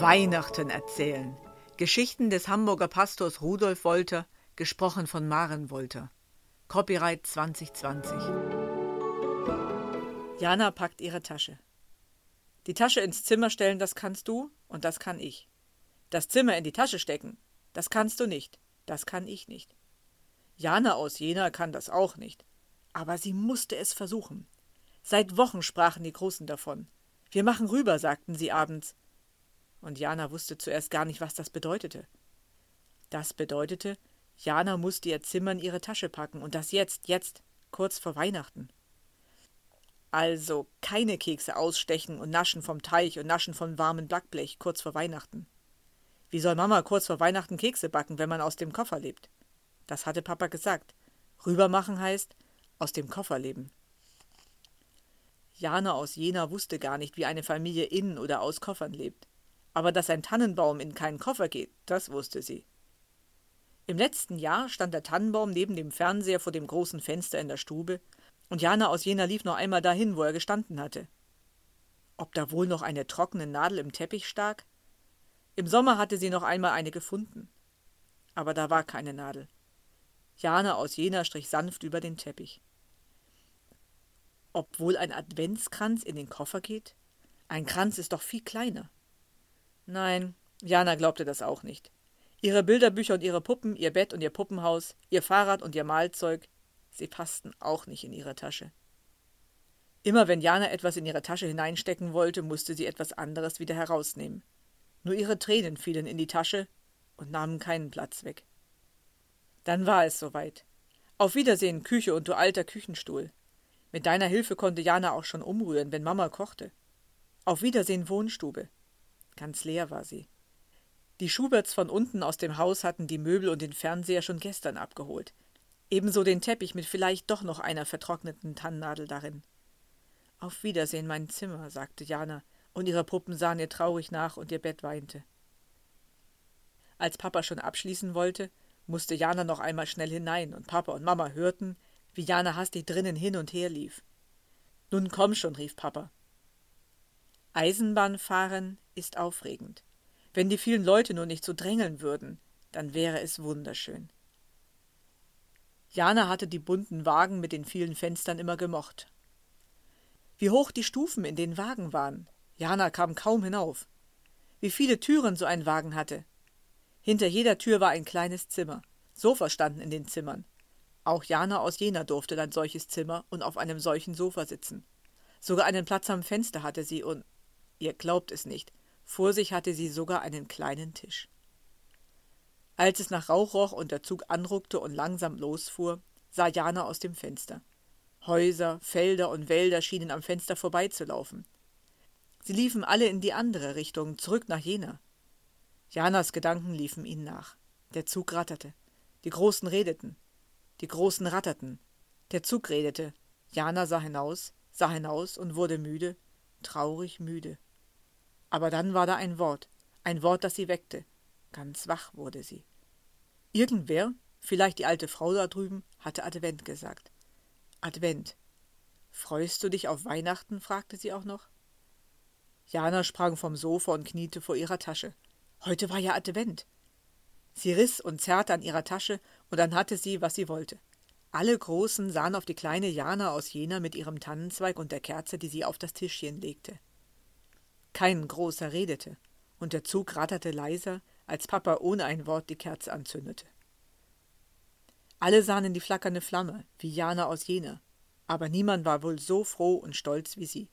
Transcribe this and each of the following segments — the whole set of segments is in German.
Weihnachten erzählen. Geschichten des Hamburger Pastors Rudolf Wolter, gesprochen von Maren Wolter. Copyright 2020. Jana packt ihre Tasche. Die Tasche ins Zimmer stellen, das kannst du und das kann ich. Das Zimmer in die Tasche stecken, das kannst du nicht, das kann ich nicht. Jana aus Jena kann das auch nicht, aber sie musste es versuchen. Seit Wochen sprachen die Großen davon. Wir machen rüber, sagten sie abends. Und Jana wusste zuerst gar nicht, was das bedeutete. Das bedeutete, Jana musste ihr Zimmer in ihre Tasche packen, und das jetzt, jetzt, kurz vor Weihnachten. Also keine Kekse ausstechen und naschen vom Teich und naschen vom warmen Backblech kurz vor Weihnachten. Wie soll Mama kurz vor Weihnachten Kekse backen, wenn man aus dem Koffer lebt? Das hatte Papa gesagt. Rübermachen heißt aus dem Koffer leben. Jana aus Jena wusste gar nicht, wie eine Familie in oder aus Koffern lebt. Aber dass ein Tannenbaum in keinen Koffer geht, das wusste sie. Im letzten Jahr stand der Tannenbaum neben dem Fernseher vor dem großen Fenster in der Stube, und Jana aus Jena lief noch einmal dahin, wo er gestanden hatte. Ob da wohl noch eine trockene Nadel im Teppich stak? Im Sommer hatte sie noch einmal eine gefunden. Aber da war keine Nadel. Jana aus Jena strich sanft über den Teppich. Ob wohl ein Adventskranz in den Koffer geht? Ein Kranz ist doch viel kleiner. Nein, Jana glaubte das auch nicht. Ihre Bilderbücher und ihre Puppen, ihr Bett und ihr Puppenhaus, ihr Fahrrad und ihr Malzeug, sie passten auch nicht in ihre Tasche. Immer wenn Jana etwas in ihre Tasche hineinstecken wollte, musste sie etwas anderes wieder herausnehmen. Nur ihre Tränen fielen in die Tasche und nahmen keinen Platz weg. Dann war es soweit. Auf Wiedersehen, Küche und du alter Küchenstuhl. Mit deiner Hilfe konnte Jana auch schon umrühren, wenn Mama kochte. Auf Wiedersehen, Wohnstube. Ganz leer war sie. Die Schuberts von unten aus dem Haus hatten die Möbel und den Fernseher schon gestern abgeholt. Ebenso den Teppich mit vielleicht doch noch einer vertrockneten Tannennadel darin. Auf Wiedersehen, mein Zimmer, sagte Jana, und ihre Puppen sahen ihr traurig nach und ihr Bett weinte. Als Papa schon abschließen wollte, musste Jana noch einmal schnell hinein, und Papa und Mama hörten, wie Jana hastig drinnen hin und her lief. Nun komm schon, rief Papa. Eisenbahnfahren ist aufregend. Wenn die vielen Leute nur nicht so drängeln würden, dann wäre es wunderschön. Jana hatte die bunten Wagen mit den vielen Fenstern immer gemocht. Wie hoch die Stufen in den Wagen waren. Jana kam kaum hinauf. Wie viele Türen so ein Wagen hatte. Hinter jeder Tür war ein kleines Zimmer. Sofas standen in den Zimmern. Auch Jana aus Jena durfte dann solches Zimmer und auf einem solchen Sofa sitzen. Sogar einen Platz am Fenster hatte sie und Ihr glaubt es nicht, vor sich hatte sie sogar einen kleinen Tisch. Als es nach Rauch roch und der Zug anruckte und langsam losfuhr, sah Jana aus dem Fenster. Häuser, Felder und Wälder schienen am Fenster vorbeizulaufen. Sie liefen alle in die andere Richtung, zurück nach Jena. Janas Gedanken liefen ihnen nach. Der Zug ratterte. Die Großen redeten. Die Großen ratterten. Der Zug redete. Jana sah hinaus, sah hinaus und wurde müde, traurig müde. Aber dann war da ein Wort, ein Wort, das sie weckte. Ganz wach wurde sie. Irgendwer, vielleicht die alte Frau da drüben, hatte Advent gesagt. Advent. Freust du dich auf Weihnachten? fragte sie auch noch. Jana sprang vom Sofa und kniete vor ihrer Tasche. Heute war ja Advent. Sie riss und zerrte an ihrer Tasche, und dann hatte sie, was sie wollte. Alle Großen sahen auf die kleine Jana aus Jena mit ihrem Tannenzweig und der Kerze, die sie auf das Tischchen legte. Kein Großer redete, und der Zug ratterte leiser, als Papa ohne ein Wort die Kerze anzündete. Alle sahen in die flackernde Flamme, wie Jana aus Jena, aber niemand war wohl so froh und stolz wie sie.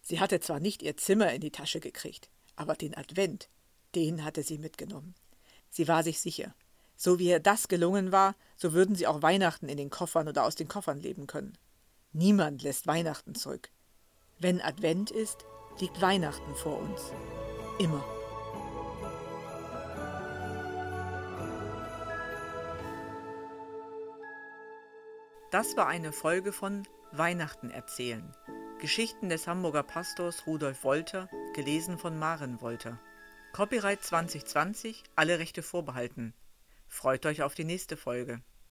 Sie hatte zwar nicht ihr Zimmer in die Tasche gekriegt, aber den Advent, den hatte sie mitgenommen. Sie war sich sicher, so wie ihr das gelungen war, so würden sie auch Weihnachten in den Koffern oder aus den Koffern leben können. Niemand lässt Weihnachten zurück. Wenn Advent ist, liegt Weihnachten vor uns. Immer. Das war eine Folge von Weihnachten erzählen. Geschichten des Hamburger Pastors Rudolf Wolter, gelesen von Maren Wolter. Copyright 2020, alle Rechte vorbehalten. Freut euch auf die nächste Folge.